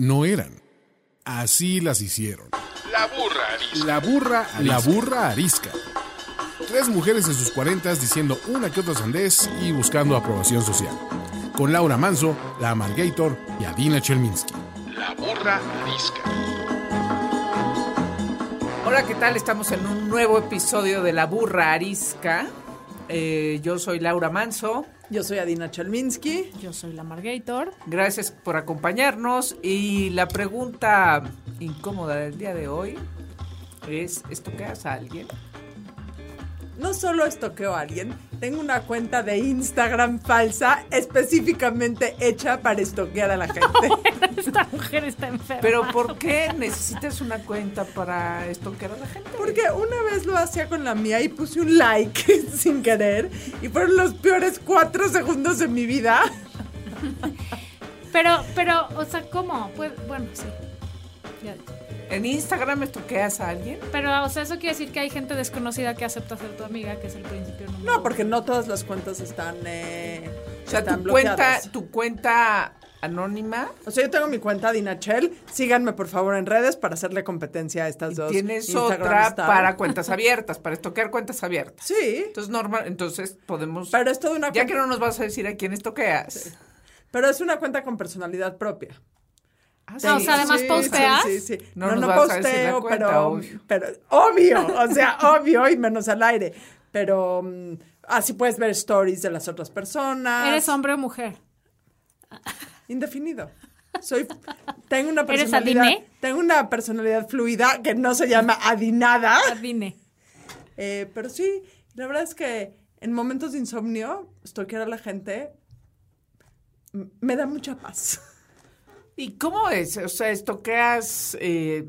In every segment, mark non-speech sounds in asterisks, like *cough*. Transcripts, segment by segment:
no eran. Así las hicieron. La burra arisca. La burra, la burra arisca. Tres mujeres en sus cuarentas diciendo una que otra sandez y buscando aprobación social. Con Laura Manso, la Amalgator y Adina Chelminsky. La burra arisca. Hola, ¿qué tal? Estamos en un nuevo episodio de La Burra Arisca. Eh, yo soy Laura Manso. Yo soy Adina Chelminsky. Yo soy la Margator. Gracias por acompañarnos. Y la pregunta incómoda del día de hoy es, ¿estoqueas a alguien? No solo estoqueo a alguien, tengo una cuenta de Instagram falsa específicamente hecha para estoquear a la gente. *laughs* Esta mujer está enferma. Pero ¿por qué necesitas una cuenta para estoquear a la gente? Porque una vez lo hacía con la mía y puse un like *laughs* sin querer y fueron los peores cuatro segundos de mi vida. Pero, pero, o sea, ¿cómo? Pues, bueno, sí. Ya. ¿En Instagram estoqueas a alguien? Pero, o sea, eso quiere decir que hay gente desconocida que acepta ser tu amiga, que es el principio número No, porque no todas las cuentas están, eh, O sea, están tu cuenta, tu cuenta anónima O sea, yo tengo mi cuenta Dinachel. Síganme, por favor, en redes para hacerle competencia a estas y dos. tienes Instagram otra star. para cuentas *laughs* abiertas, para estoquear cuentas abiertas. Sí, Entonces, normal, entonces podemos... pero es toda una ya que no nos vas a decir a quién estoqueas. Pero es una cuenta con personalidad propia. Ah, Ah, o sea, además posteas. Sí, sí, sí. No No, nos no, vas a decir la posteo, cuenta, pero, obvio. pero obvio, o sea, *laughs* obvio y menos al aire. Pero mm, así puedes ver stories de las otras personas. ¿Eres hombre o mujer? *laughs* Indefinido. Soy, tengo una ¿Eres personalidad, adine? tengo una personalidad fluida que no se llama adinada. Dime. Eh, pero sí, la verdad es que en momentos de insomnio, estoquear a la gente me da mucha paz. *laughs* ¿Y cómo es? O sea, estoqueas... eh,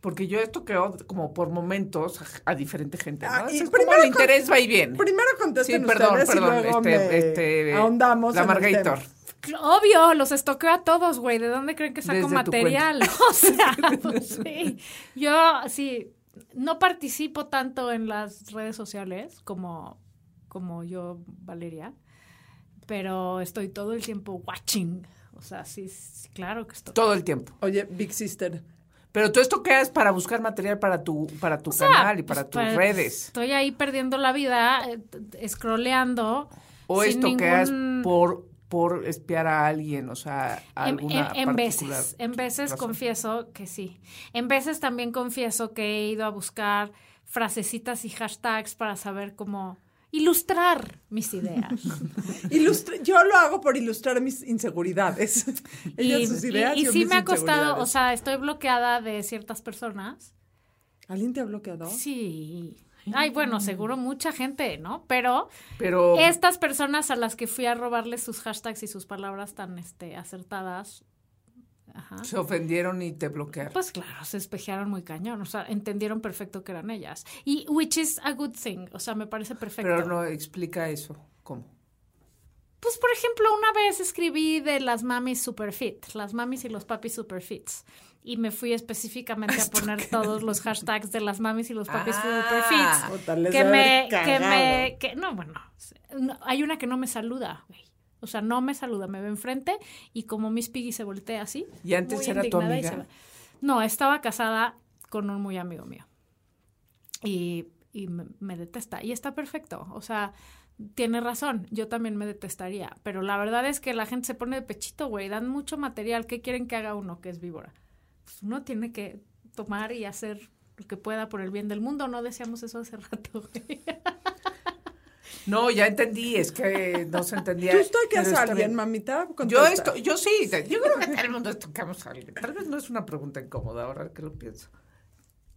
porque yo estoqueo como por momentos a, a diferente gente, ¿no? Ah, y Eso es primero como el con- interés va y viene. Primero contesten Sí, perdón, ustedes perdón, y luego este, me este, ahondamos La Margator. Obvio, los estoqueo a todos, güey. ¿De dónde creen que saco Desde material? *laughs* O sea, pues sí. Yo, sí, no participo tanto en las redes sociales como, como yo, Valeria, pero estoy todo el tiempo watching. O sea, sí, sí, claro que estoy. Todo el tiempo. Oye, Big Sister, Pero tú estoqueas para buscar material para tu, para tu O sea, canal y para pues, tus pues, redes. Estoy ahí perdiendo la vida, eh, scrolleando. O sin estoqueas ningún- por, por espiar a alguien, o sea, a En, alguna en- en veces, en veces razón. confieso que sí. En veces también confieso que he ido a buscar frasecitas y hashtags para saber cómo ilustrar mis ideas. *laughs* ilustra- yo lo hago por ilustrar mis inseguridades. *laughs* Ellas sus ideas. y yo sí mis me ha costado, o sea, estoy bloqueada de ciertas personas. ¿Alguien te ha bloqueado? Sí. Ay, bueno, seguro mucha gente, ¿no? Pero Pero estas personas a las que fui a robarles sus hashtags y sus palabras tan este, acertadas, ajá, se ofendieron y te bloquearon. Pues claro, se espejearon muy cañón, o sea, entendieron perfecto que eran ellas. Y which is a good thing, o sea, me parece perfecto. Pero no explica eso. ¿Cómo? Pues por ejemplo, una vez escribí de las mamis super fit, las mamis y los papis super fits. Y me fui específicamente a *laughs* poner todos los hashtags de las mamis y los papis Ah. super fits. Que me, que me, que, no, bueno, no, hay una que no me saluda, güey. O sea, no me saluda, me ve enfrente y como Miss Piggy se voltea así. ¿Y antes era tu y amiga? se va. No, estaba casada con un muy amigo mío. Y, y me, me detesta. Y está perfecto. O sea, tiene razón. Yo también me detestaría. Pero la verdad es que la gente se pone de pechito, güey. Dan mucho material. ¿Qué quieren que haga uno que es víbora? Pues uno tiene que tomar y hacer lo que pueda por el bien del mundo. No decíamos eso hace rato, güey. *laughs* No, ya entendí, es que no se entendía. *laughs* ¿Tú pero a alguien, mamita? Yo Contesta. esto, yo sí, yo creo que todo el mundo toquemos a alguien. Tal vez no es una pregunta incómoda ahora que lo pienso.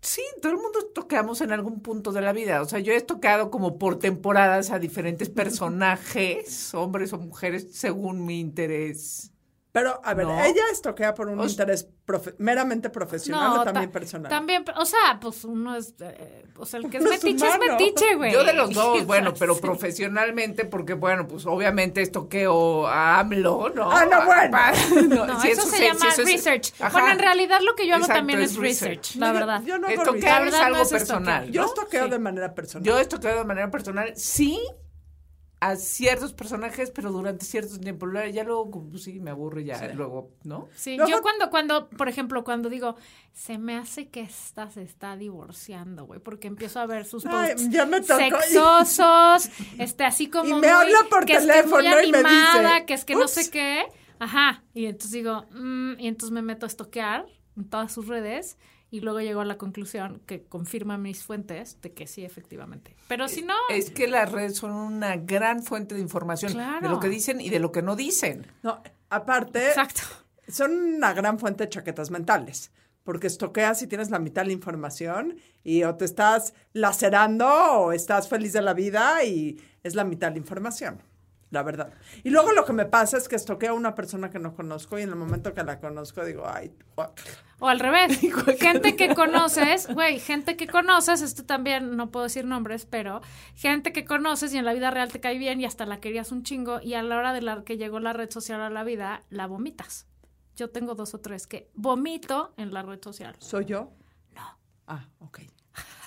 Sí, todo el mundo toqueamos en algún punto de la vida. O sea, yo he tocado como por temporadas a diferentes personajes, hombres o mujeres, según mi interés. Pero, a ver, No. ella estoquea por un O- interés profe- meramente profesional o también ta- personal. También, o sea, pues uno es, eh, o sea, el que es Uno es metiche es humano. metiche, güey. Yo de los dos, *laughs* bueno, Sí. pero profesionalmente, porque bueno, pues obviamente estoqueo a AMLO, ¿no? Ah, no, bueno. Pa- *laughs* No, si eso se si llama eso es- research. Ajá. Bueno, en realidad lo que yo hago Exacto, también es es research. research, la No, yo- verdad. Yo, no hago Estoquear es verdad no algo es personal. Yo ¿no? estoqueo Sí. de manera personal. Yo estoqueo de manera personal, sí, a ciertos personajes, pero durante ciertos tiempos. Luego- Ya luego, como, pues, sí, me aburro y ya, luego, ¿no? Sí, Luego- yo cuando, cuando, por ejemplo, cuando digo, se me hace que esta se está divorciando, güey, porque empiezo a ver sus Ay, posts ya me tocó. sexosos, este, así como Y me muy- habla por que es que teléfono muy y me animada, dice, que es que no sé qué, ajá, y entonces digo, mm, y entonces me meto a estoquear en todas sus redes y luego llego a la conclusión que confirma mis fuentes de que sí, efectivamente. Pero si no, Es que las redes son una gran fuente de información de lo que dicen y de lo que no dicen. No, aparte, exacto. son una gran fuente de chaquetas mentales. Porque estoqueas y tienes la mitad de la información y o te estás lacerando o estás feliz de la vida y es la mitad de la información, la verdad. Y luego lo que me pasa es que estoqueo a una persona que no conozco y en el momento que la conozco digo, ay, guácala". O al revés, *laughs* gente que conoces, güey, gente que conoces, esto también, no puedo decir nombres, pero gente que conoces y en la vida real te cae bien y hasta la querías un chingo y a la hora de la que llegó la red social a la vida, la vomitas. Yo tengo dos o tres que vomito en la red social. ¿soy yo? No. Ah, ok.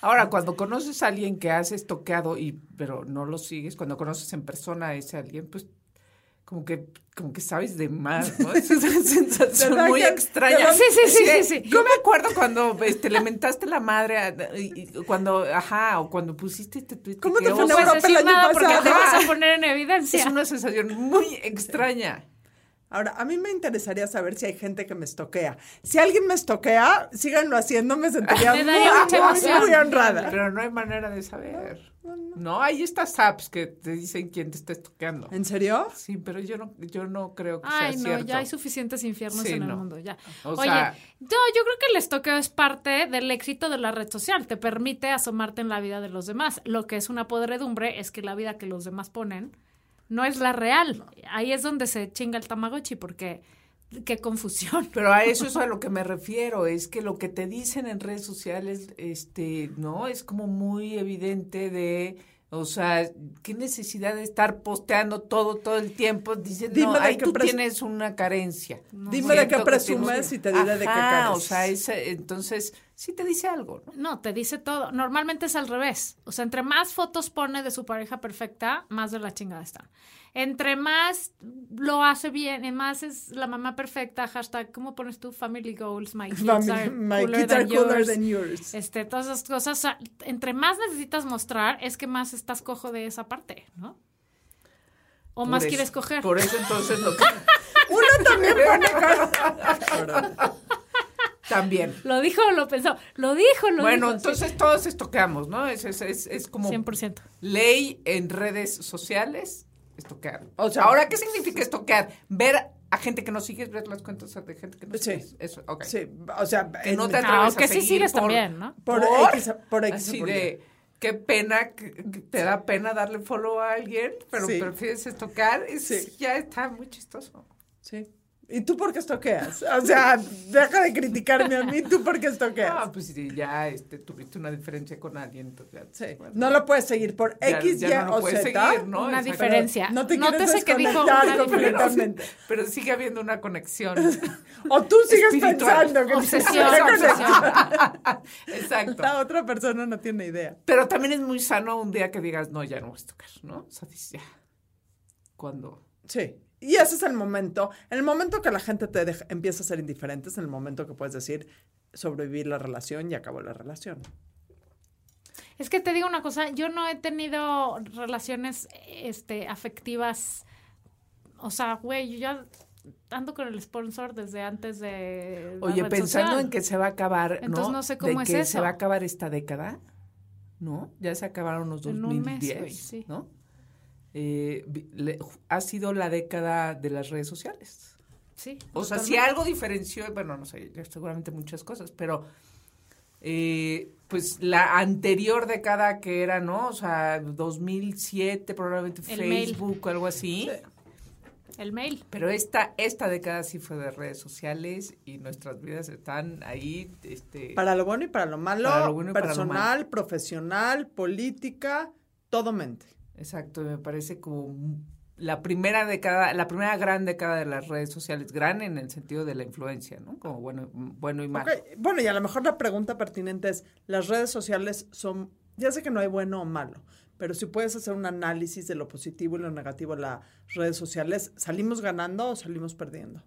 Ahora, cuando conoces a alguien que has estoqueado y pero no lo sigues, cuando conoces en persona a ese alguien, pues como que como que sabes de más, ¿no? Es una *laughs* sensación ¿Verdad muy extraña. ¿verdad? Sí, sí, sí, sí, sí. Yo me acuerdo cuando este, le mentaste la madre, a- y- y cuando, ajá, o cuando pusiste este tweet. ¿Cómo que te fue No Europa el año nada porque pasado? te vas a *laughs* poner en evidencia. Es una sensación muy extraña. Ahora, a mí me interesaría saber si hay gente que me estoquea. Si alguien me estoquea, síganlo haciendo, me sentiría *laughs* Me muy, muy, honrada. Pero no hay manera de saber. No, hay estas apps que te dicen quién te está estoqueando. ¿En serio? Sí, pero yo no, yo no creo que Ay, sea no, cierto. ya hay suficientes infiernos Sí, en el no. mundo, ya. O Oye, sea- no, yo creo que el estoqueo es parte del éxito de la red social. Te permite asomarte en la vida de los demás. Lo que es una podredumbre es que la vida que los demás ponen no es la real. Ahí es donde se chinga el tamagotchi, porque qué confusión. *laughs* Pero a eso es a lo que me refiero, es que lo que te dicen en redes sociales, este, no, es como muy evidente de, o sea, qué necesidad de estar posteando todo, todo el tiempo, diciendo, Dime no, de ahí qué tú tienes una carencia. Dime de qué que tienes- y te diré de qué careces. o sea, entonces, sí te dice algo, ¿no? No, te dice todo. Normalmente es al revés. O sea, entre más fotos pone de su pareja perfecta, más de la chingada está. Entre más lo hace bien, y más es la mamá perfecta, hashtag, ¿cómo pones tú? Family goals, my kids are my cooler kids are than cooler yours. than yours. Este, todas esas cosas, o sea, entre más necesitas mostrar, es que más estás cojo de esa parte, ¿no? O Por más eso- quieres coger. Por eso entonces lo *laughs* que... Uno también pone. También. *laughs* Lo dijo o lo pensó. Lo dijo, lo Bueno, dijo. sí. entonces todos estoqueamos, ¿no? Es, es, es, es como 100%. ley en redes sociales, estoquear. O sea- Ahora, ¿qué significa estoquear? Ver a gente que no sigues, ver las cuentas de gente que no Sí. sigues. Eso, ok. Sí, o sea, Que no en- te Ah, atreves a aunque sí seguir sigues por- también, ¿no? por, ¿Por? X, por X o Así por de, qué pena, que, que te da pena darle follow a alguien, pero Sí. prefieres estocar. Es, Sí. Ya está muy chistoso. Sí. ¿Y tú por qué estoqueas? O sea, deja de criticarme a mí, ¿tú por qué estoqueas? Ah, pues si ya este, tuviste una diferencia con alguien, entonces ya, Sí. bueno. No lo puedes seguir por Ya- X, ya Y no lo o puedes Z. seguir, ¿no? Una Exacto. diferencia. No te Nótese quieres que dijo una completamente. Pero sigue habiendo una conexión. *laughs* O tú sigues Espiritual. pensando que Obsesión, obsesión. Exacto. La otra persona no tiene idea. Pero también es muy sano un día que digas, no, ya no voy a tocar, ¿no? O sea, dices, ya. Cuando. Sí. Y ese es el momento, en el momento que la gente te deja- empieza a ser indiferente, es en el momento que puedes decir, sobrevivir la relación y acabó la relación. Es que te digo una cosa, yo no he tenido relaciones este, afectivas. O sea, güey, yo ya ando con el sponsor desde antes de. Oye, pensando social. en que se va a acabar, ¿no? Entonces no sé cómo de es que eso. se va a acabar esta década, ¿no? Ya se acabaron los En un mes, 2010, güey, sí. ¿no? Eh, le- ha sido la década de las redes sociales. Sí. O sea, si algo diferenció, bueno, no sé, seguramente muchas cosas, pero eh, pues la anterior década que era, ¿no? O sea, 2007, probablemente El mail. Facebook o algo así. El mail. Pero esta, esta década sí fue de redes sociales y nuestras vidas están ahí, este... Para lo bueno y para lo malo, Para lo bueno y para lo personal, profesional, política, todo mente. Exacto, me parece como la primera década, la primera gran década de las redes sociales, gran en el sentido de la influencia, ¿no? Como bueno, bueno y malo. Bueno, y a lo mejor la pregunta pertinente es, ¿las redes sociales son ya sé que no hay bueno o malo, pero si puedes hacer un análisis de lo positivo y lo negativo en las redes sociales, ¿salimos ganando o salimos perdiendo?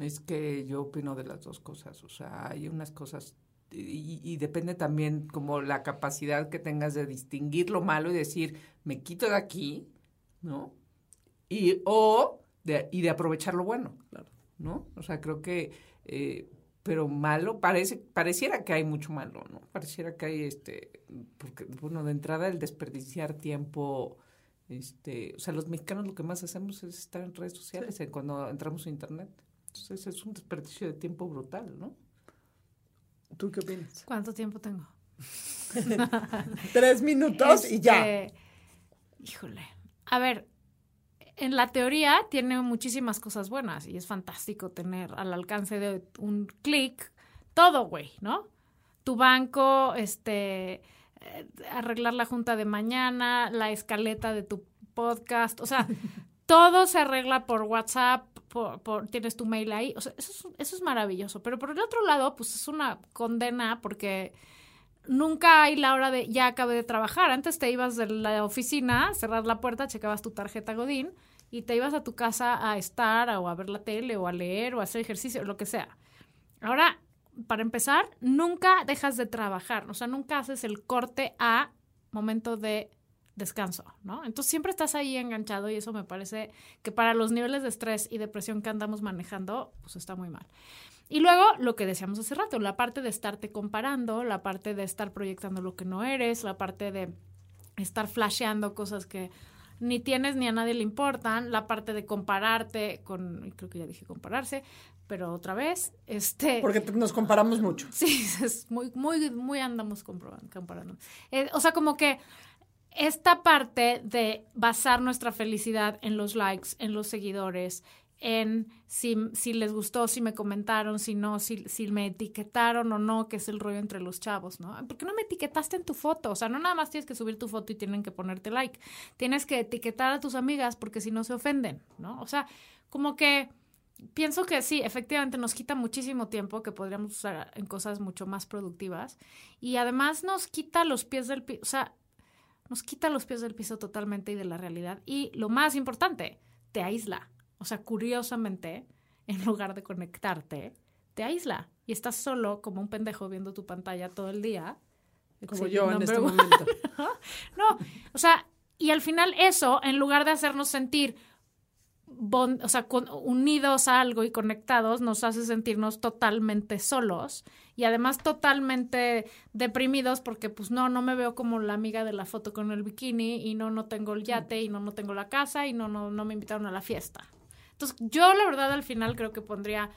Es que yo opino de las dos cosas, o sea, hay unas cosas y, y depende también como la capacidad que tengas de distinguir lo malo y decir, me quito de aquí, ¿no? Y, o de, y de aprovechar lo bueno, Claro. ¿no? O sea, creo que, eh, pero malo, parece, pareciera que hay mucho malo, ¿no? Pareciera que hay, este, porque, bueno, de entrada el desperdiciar tiempo, este, o sea, los mexicanos lo que más hacemos es estar en redes sociales cuando entramos a internet. Entonces es un desperdicio de tiempo brutal, ¿no? ¿Tú qué opinas? ¿Cuánto tiempo tengo? *laughs* Tres minutos y ya. Híjole. A ver, en la teoría tiene muchísimas cosas buenas y es fantástico tener al alcance de un clic todo, güey, ¿no? Tu banco, este, eh, arreglar la junta de mañana, la escaleta de tu podcast, o sea, *laughs* todo se arregla por WhatsApp, por, por- tienes tu mail ahí, o sea, eso es, eso es maravilloso. Pero por el otro lado, pues es una condena porque nunca hay la hora de ya acabé de trabajar. Antes te ibas de la oficina, cerrar la puerta, checabas tu tarjeta Godín y te ibas a tu casa a estar o a ver la tele o a leer o a hacer ejercicio, lo que sea. Ahora, para empezar, nunca dejas de trabajar, o sea, nunca haces el corte a momento de descanso, ¿no? Entonces siempre estás ahí enganchado y eso me parece que para los niveles de estrés y depresión que andamos manejando, pues está muy mal. Y luego lo que decíamos hace rato, la parte de estarte comparando, la parte de estar proyectando lo que no eres, la parte de estar flasheando cosas que ni tienes ni a nadie le importan, la parte de compararte con, creo que ya dije compararse, pero otra vez, este... *laughs* Porque nos comparamos mucho. Sí, es muy, muy, muy andamos comparando. Eh, o sea, como que esta parte de basar nuestra felicidad en los likes, en los seguidores, en si, si les gustó, si me comentaron, si no, si, si me etiquetaron o no, que es el rollo entre los chavos, ¿no? ¿Por qué no me etiquetaste en tu foto? O sea, no nada más tienes que subir tu foto y tienen que ponerte like. Tienes que etiquetar a tus amigas porque si no se ofenden, ¿no? O sea, como que pienso que sí, efectivamente nos quita muchísimo tiempo que podríamos usar en cosas mucho más productivas y además nos quita los pies del piso, o sea, nos quita los pies del piso totalmente y de la realidad y lo más importante, te aísla. O sea, curiosamente, en lugar de conectarte, te aísla y estás solo como un pendejo viendo tu pantalla todo el día. Como yo en este one. momento. *laughs* No, o sea, y al final eso, en lugar de hacernos sentir, bon- o sea, con- unidos a algo y conectados, nos hace sentirnos totalmente solos y además totalmente deprimidos porque pues no, no me veo como la amiga de la foto con el bikini y no, no tengo el yate y no, no tengo la casa y no, no, no me invitaron a la fiesta. Entonces, yo la verdad al final creo que pondría,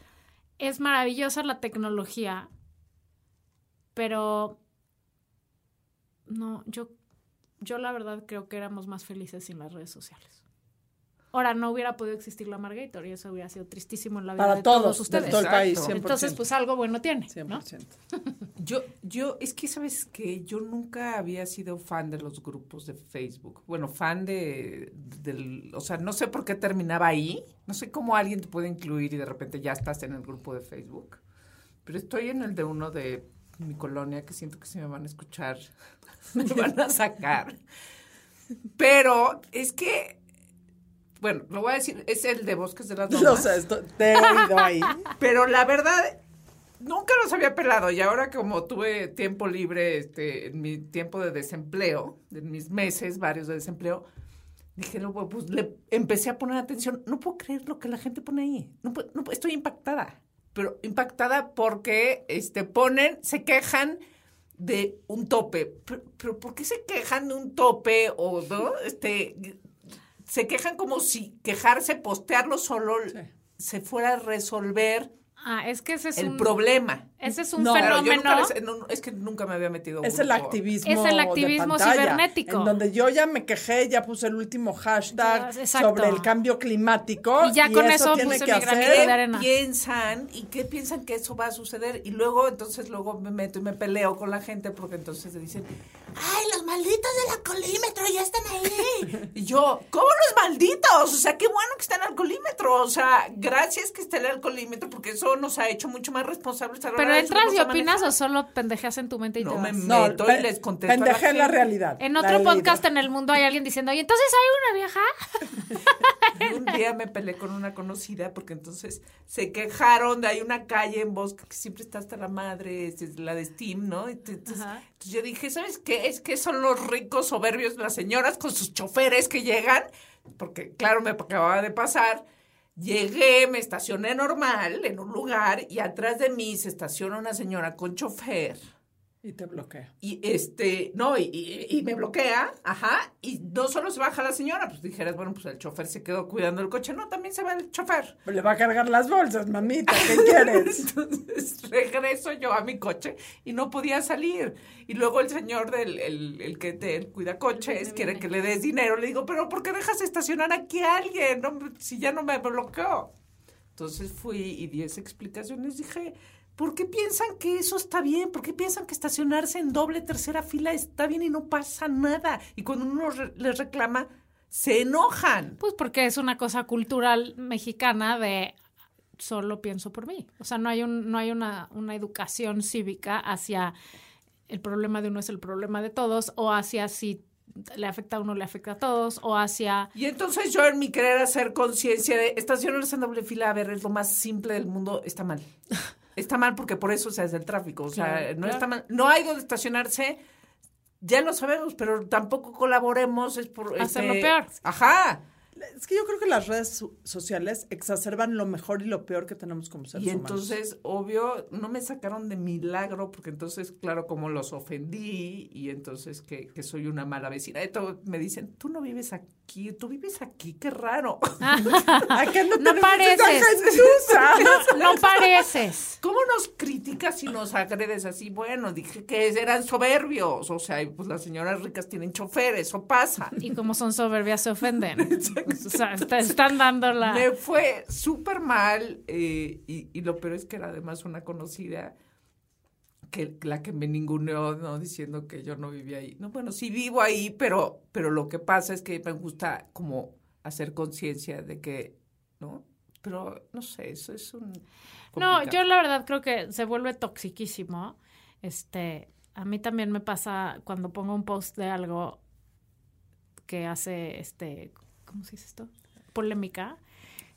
es maravillosa la tecnología, pero no, yo yo la verdad creo que éramos más felices sin las redes sociales. Ahora, no hubiera podido existir la Margator y eso hubiera sido tristísimo en la vida Para de todos, todos, de ustedes. todo el país, 100%. Entonces, pues algo bueno tiene, ¿no? 100%. Yo, yo, es que sabes que yo nunca había sido fan de los grupos de Facebook. Bueno, fan de, del, o sea, no sé por qué terminaba ahí. No sé cómo alguien te puede incluir y de repente ya estás en el grupo de Facebook. Pero estoy en el de uno de mi colonia que siento que si me van a escuchar, *laughs* me van a sacar. Pero es que, bueno, lo voy a decir, es el de Bosques de las *laughs* No Lomas. sé, esto- te he oído ahí. *laughs* Pero la verdad, nunca los había pelado. Y ahora como tuve tiempo libre, este, en mi tiempo de desempleo, en mis meses varios de desempleo, dije, no, pues le empecé a poner atención. No puedo creer lo que la gente pone ahí. No, puedo- no estoy impactada. Pero impactada porque este, ponen, se quejan de un tope. Pero, pero ¿por qué se quejan de un tope o no? Este, se quejan como si quejarse, postearlo solo se fuera a resolver Ah, es que ese es el un problema. ese es un No, fenómeno. les- no, es que nunca me había metido Es el activismo. Es el de activismo pantalla, cibernético. En donde yo ya me quejé, ya puse el último hashtag Ya, sobre el cambio climático. Y ya con eso tiene puse que mi hacer- de ¿Qué arena. piensan y qué piensan que eso va a suceder? Y luego, entonces, luego me meto y me peleo con la gente porque entonces dicen, ay, los malditos del alcoholímetro ya están ahí. *laughs* y yo, ¿cómo los malditos? O sea, qué bueno que está el alcoholímetro. O sea, gracias que está el alcoholímetro porque eso nos ha hecho mucho más responsables. a la Pero entras y opinas o solo pendejeas en tu mente y No, te me vas. No, meto y les contesto. a la pendeje la realidad. En la otro realidad. podcast en el mundo hay alguien diciendo, y entonces hay una vieja. *laughs* Y un día me peleé con una conocida porque entonces se quejaron de hay una calle en Bosque que siempre está hasta la madre, es es la de Steam, ¿no? Entonces, entonces yo dije, ¿sabes qué? Es que son los ricos soberbios, las señoras con sus choferes que llegan, porque claro, me acababa de pasar. Llegué, me estacioné normal en un lugar y atrás de mí se estaciona una señora con chofer. Y te bloquea. Y este, no, y, y- y me bloquea, ajá, y no solo se baja la señora, pues dijeras, bueno, pues el chofer se quedó cuidando el coche, no, también se va el chofer. Pero le va a cargar las bolsas, mamita. ¿Qué quieres? *laughs* Entonces regreso yo a mi coche y no podía salir. Y luego el señor del el, el que te cuida coches quiere que le des dinero. Le digo, pero ¿por qué dejas estacionar aquí a alguien? No, si ya no me bloqueó. Entonces fui y di esa explicaciones. Dije, ¿por qué piensan que eso está bien? ¿Por qué piensan que estacionarse en doble, tercera fila está bien y no pasa nada? Y cuando uno re- les reclama, se enojan. Pues porque es una cosa cultural mexicana de solo pienso por mí. O sea, no hay, un, no hay una, una educación cívica hacia el problema de uno es el problema de todos o hacia si le afecta a uno, le afecta a todos o hacia... Y entonces yo en mi querer hacer conciencia de estacionarse en doble fila, a ver, es lo más simple del mundo, está mal. *laughs* Está mal porque por eso se hace el tráfico. O sea, Claro, no claro. está mal. No hay donde estacionarse, ya lo sabemos, pero tampoco colaboremos, es por... Hacerlo este, peor. Ajá. Es que yo creo que las redes so- sociales exacerban lo mejor y lo peor que tenemos como seres Y humanos. entonces, obvio, no me sacaron de milagro, porque entonces, claro, como los ofendí, y entonces que, que soy una mala vecina. Esto me dicen, tú no vives aquí, tú vives aquí, qué raro. *laughs* ¿A qué no, No pareces. No pareces. ¿Cómo nos criticas y nos agredes así? Bueno, dije que eran soberbios. O sea, pues las señoras ricas tienen choferes, eso pasa. Y como son soberbias se ofenden. *laughs* O sea, te están dando la... Me fue súper mal eh, y, y lo peor es que era además una conocida que la que me ninguneó, ¿no? Diciendo que yo no vivía ahí. No, bueno, sí vivo ahí, pero, pero lo que pasa es que me gusta como hacer conciencia de que, ¿no? Pero, no sé, eso es un... No, yo la verdad creo que se vuelve toxiquísimo. Este, a mí también me pasa cuando pongo un post de algo que hace, este, ¿cómo se dice esto? Polémica.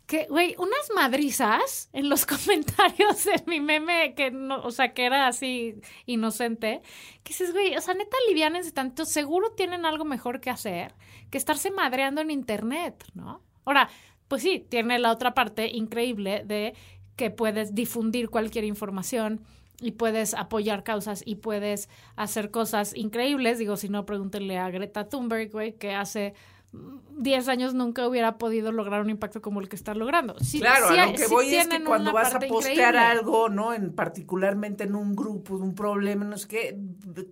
Que, güey, unas madrizas en los *laughs* comentarios de mi meme, que no, o sea, que era así inocente, que dices, güey, o sea, neta, aliviánense tanto, seguro tienen algo mejor que hacer que estarse madreando en internet, ¿no? Ahora, pues sí, tiene la otra parte increíble de que puedes difundir cualquier información y puedes apoyar causas y puedes hacer cosas increíbles. Digo, si no, pregúntenle a Greta Thunberg, güey, que hace 10 años nunca hubiera podido lograr un impacto como el que está logrando. Sí, Claro, sí a lo que sí voy es que cuando vas a postear increíble. algo, ¿no? En particularmente en un grupo, un problema, no sé qué,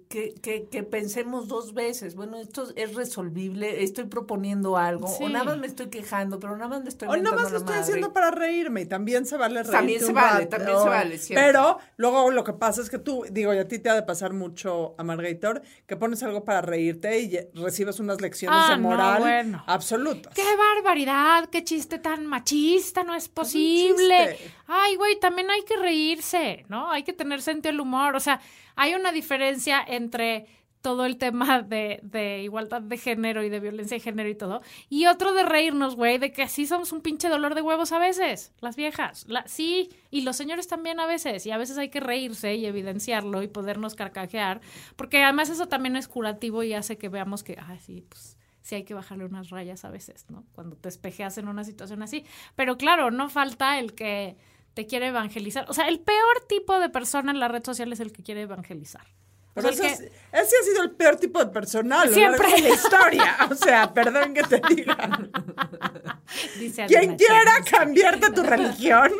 que, que, que pensemos dos veces, bueno, esto es resolvible, estoy proponiendo algo, Sí. o nada más me estoy quejando, pero nada más le estoy O nada más lo estoy madre. haciendo para reírme y también se vale reír. También se vale, también se vale, siempre. Pero luego lo que pasa es que tú, digo, y a ti te ha de pasar mucho, Amargator, que pones algo para reírte y recibes unas lecciones Ah, de no, moral bueno. absolutas. ¡Qué barbaridad! ¡Qué chiste tan machista! No es posible. Ay, güey, también hay que reírse, ¿no? Hay que tener sentido del humor. O sea, hay una diferencia entre todo el tema de, de igualdad de género y de violencia de género y todo. Y otro de reírnos, güey, de que así somos un pinche dolor de huevos a veces, las viejas. La, sí, y los señores también a veces. Y a veces hay que reírse y evidenciarlo y podernos carcajear. Porque además eso también es curativo y hace que veamos que, ah, sí, pues sí hay que bajarle unas rayas a veces, ¿no? Cuando te espejeas en una situación así. Pero claro, no falta el que te quiere evangelizar. O sea, el peor tipo de persona en la red social es el que quiere evangelizar. O Pero sea, que- es- ese ha sido el peor tipo de persona Siempre. de la historia. O sea, perdón que te diga. *laughs* dice Quien quiera Chávez. cambiarte tu *laughs* religión,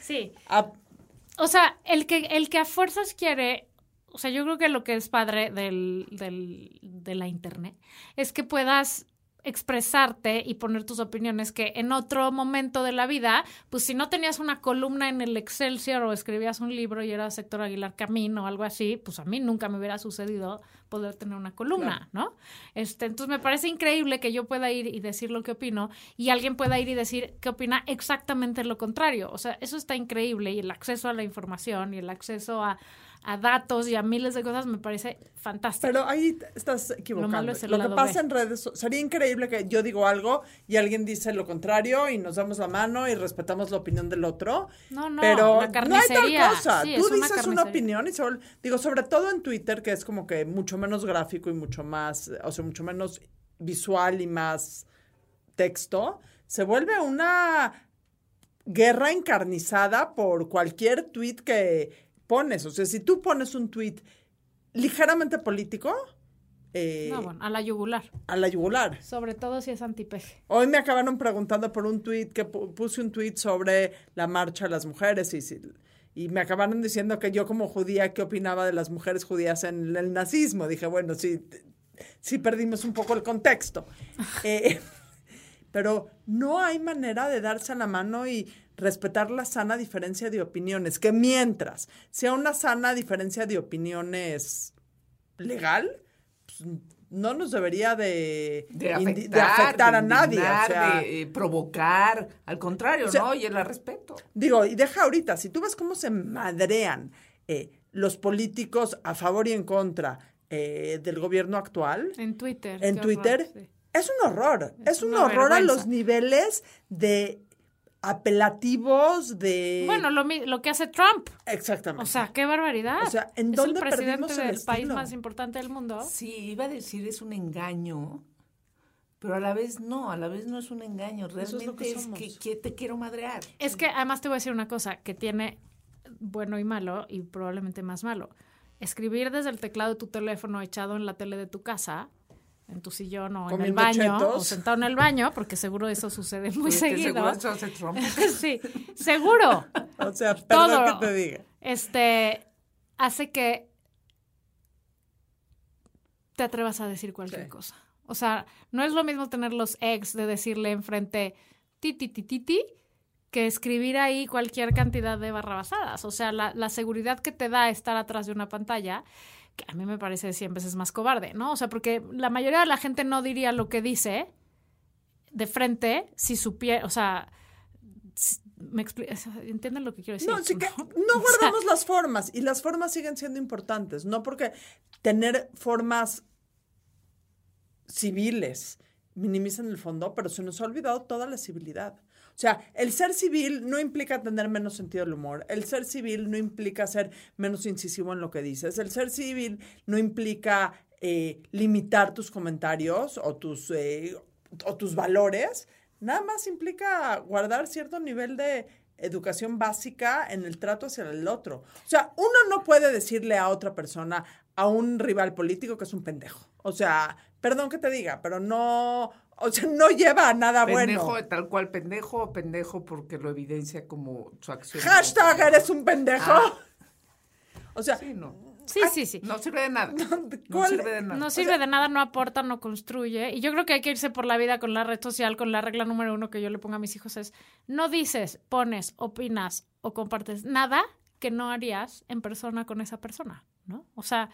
Sí. a- O sea, el que, el que a fuerzas quiere, o sea, yo creo que lo que es padre del, del, de la internet es que puedas expresarte y poner tus opiniones que en otro momento de la vida, pues si no tenías una columna en el Excelsior o escribías un libro y eras Héctor Aguilar Camino o algo así, pues a mí nunca me hubiera sucedido poder tener una columna, ¿no? Este, entonces me parece increíble que yo pueda ir y decir lo que opino y alguien pueda ir y decir que opina exactamente lo contrario. O sea, eso está increíble y el acceso a la información y el acceso a, a datos y a miles de cosas me parece fantástico. Pero ahí estás equivocando. Lo Lo, malo es el que lado pasa B. en redes sería increíble que yo digo algo y alguien dice lo contrario y nos damos la mano y respetamos la opinión del otro. No, no, pero la no hay tal cosa. Sí, Tú una dices una opinión y sobre, digo sobre todo en Twitter que es como que mucho menos gráfico y mucho más, o sea, mucho menos visual y más texto, se vuelve una guerra encarnizada por cualquier tweet que pones. O sea, si tú pones un tweet ligeramente político, eh, No, bueno, a la yugular. a la yugular. Sobre todo si es antipeje. Hoy me acabaron preguntando por un tweet que pu- puse un tweet sobre la marcha de las mujeres y, si- y me acabaron diciendo que yo como judía, ¿qué opinaba de las mujeres judías en el nazismo? Dije, bueno, sí, sí perdimos un poco el contexto. *laughs* Eh, pero no hay manera de darse la mano y respetar la sana diferencia de opiniones, que mientras sea una sana diferencia de opiniones legal, pues, no nos debería de, afectar, de afectar de a nadie. o indignar, sea, de eh, provocar. Al contrario, O sea, ¿no? Y el respeto. Digo, y deja ahorita, si tú ves cómo se madrean eh, los políticos a favor y en contra eh, del gobierno actual En Twitter. en Twitter, horror, sí. es un horror. Es, Es un horror a los niveles de apelativos de... Bueno, lo, mi- lo que hace Trump. exactamente. O sea, qué barbaridad. O sea, ¿en es dónde el presidente perdimos el del país más importante del mundo. Sí, iba a decir es un engaño, pero a la vez no, a la vez no es un engaño. Eso es Realmente lo que es, que, que te quiero madrear. Es que además te voy a decir una cosa que tiene bueno y malo y probablemente más malo. Escribir desde el teclado de tu teléfono echado en la tele de tu casa, en tu sillón o en el baño, chetos. o sentado en el baño, porque seguro eso sucede muy Oye, ¿te seguido. seguro *laughs* sí, seguro. O sea, Todo. perdón que te diga. Este hace que te atrevas a decir cualquier Sí. cosa. O sea, no es lo mismo tener los ex de decirle enfrente ti ti ti ti ti que escribir ahí cualquier cantidad de barrabasadas. O sea, la, la seguridad que te da estar atrás de una pantalla, que a mí me parece 100 veces más cobarde, ¿no? O sea, porque la mayoría de la gente no diría lo que dice de frente si supiera, o sea, si- me ¿entienden lo que quiero decir? No, sí que ¿No? *laughs* no O sea, guardamos las formas y las formas siguen siendo importantes, no porque tener formas civiles minimizan el fondo, pero se nos ha olvidado toda la civilidad. O sea, el ser civil no implica tener menos sentido del humor. El ser civil no implica ser menos incisivo en lo que dices. El ser civil no implica eh, limitar tus comentarios o tus, eh, o tus valores. Nada más implica guardar cierto nivel de educación básica en el trato hacia el otro. O sea, uno no puede decirle a otra persona, a un rival político, que es un pendejo. O sea, perdón que te diga, pero no, o sea, no lleva a nada pendejo, bueno. tal cual, pendejo o pendejo porque lo evidencia como su acción. Hashtag eres un pendejo. Ah. O sea, Sí, no. Sí, sí, sí. No sirve de nada. No ¿cuál- sirve de nada. No sirve de nada, no aporta, no construye. Y yo creo que hay que irse por la vida con la red social, con la regla número uno que yo le pongo a mis hijos es, no dices, pones, opinas o compartes nada que no harías en persona con esa persona, ¿no? O sea,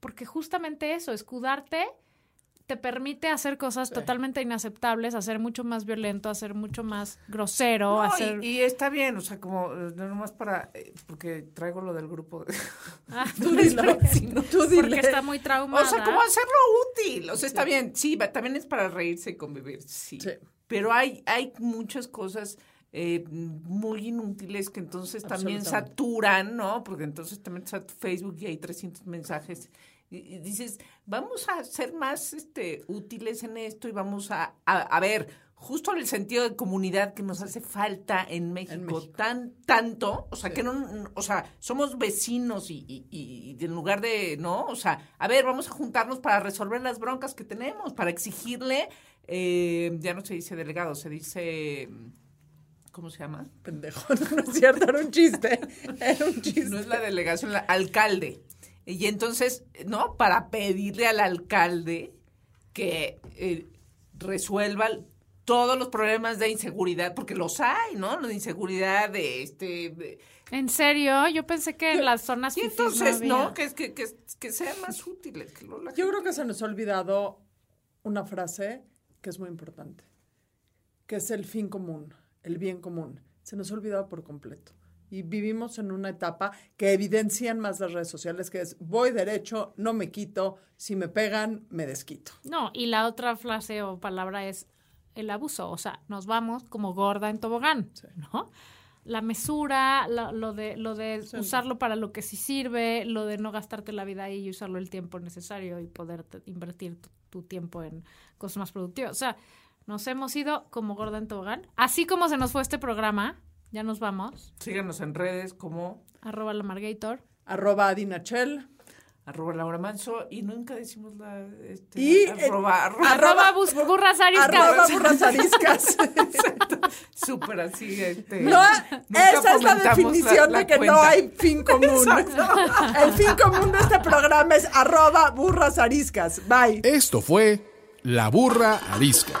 porque justamente eso, escudarte te permite hacer cosas totalmente inaceptables, hacer mucho más violento, hacer mucho más grosero, No, hacer... y, está bien, o sea, como eh, no nomás para, eh, porque traigo lo del grupo. De, *laughs* Ah, *laughs* tú dilo, tú dile. porque está muy traumada. o sea, como hacerlo útil, o sea, está bien, sí, también es para reírse y convivir, sí. Sí. Pero hay, hay muchas cosas eh, muy inútiles que entonces también saturan, ¿no? Porque entonces también Facebook y hay 300 mensajes. Y, y dices, vamos a ser más este, útiles en esto y vamos a, a, a ver, justo en el sentido de comunidad que nos hace falta en México, México. tan tanto, o sea, que no, no- o sea, somos vecinos y, y, y- y en lugar de, ¿no? O sea, a ver, vamos a juntarnos para resolver las broncas que tenemos, para exigirle, eh, ya no se dice delegado, se dice, ¿cómo se llama? Pendejo, *laughs* no es cierto, era un chiste. Era un chiste. No es la delegación, la alcalde. Y entonces, ¿no? Para pedirle al alcalde que eh, resuelva todos los problemas de inseguridad, porque los hay, ¿no? Los de inseguridad, de este, de ¿En serio? Yo pensé que en las zonas Y entonces, no, que, que, que, que sean más útiles. Que lo- la Yo creo que se nos ha olvidado una frase que es muy importante, que es el fin común, el bien común. Se nos ha olvidado por completo. Y vivimos en una etapa que evidencian más las redes sociales, que es voy derecho, no me quito, si me pegan, me desquito. No, y la otra frase o palabra es el abuso. O sea, nos vamos como gorda en tobogán, ¿no? La mesura, lo de, lo de usarlo para lo que sí sirve, lo de no gastarte la vida ahí y usarlo el tiempo necesario y poder invertir tu, tu tiempo en cosas más productivas. O sea, nos hemos ido como gorda en tobogán. Así como se nos fue este programa, ya nos vamos. Síganos en redes como Arroba la Margator. Arroba Adinachel. arroba Laura Manso y nunca decimos la... Este, Y, arroba, arroba, Arroba bus- burras ariscas. Arroba burras ariscas. *laughs* súper así. Este, No, esa es la definición la de que no hay fin común. *laughs* El fin común de este programa es arroba burras ariscas. Bye. Esto fue La Burra Arisca.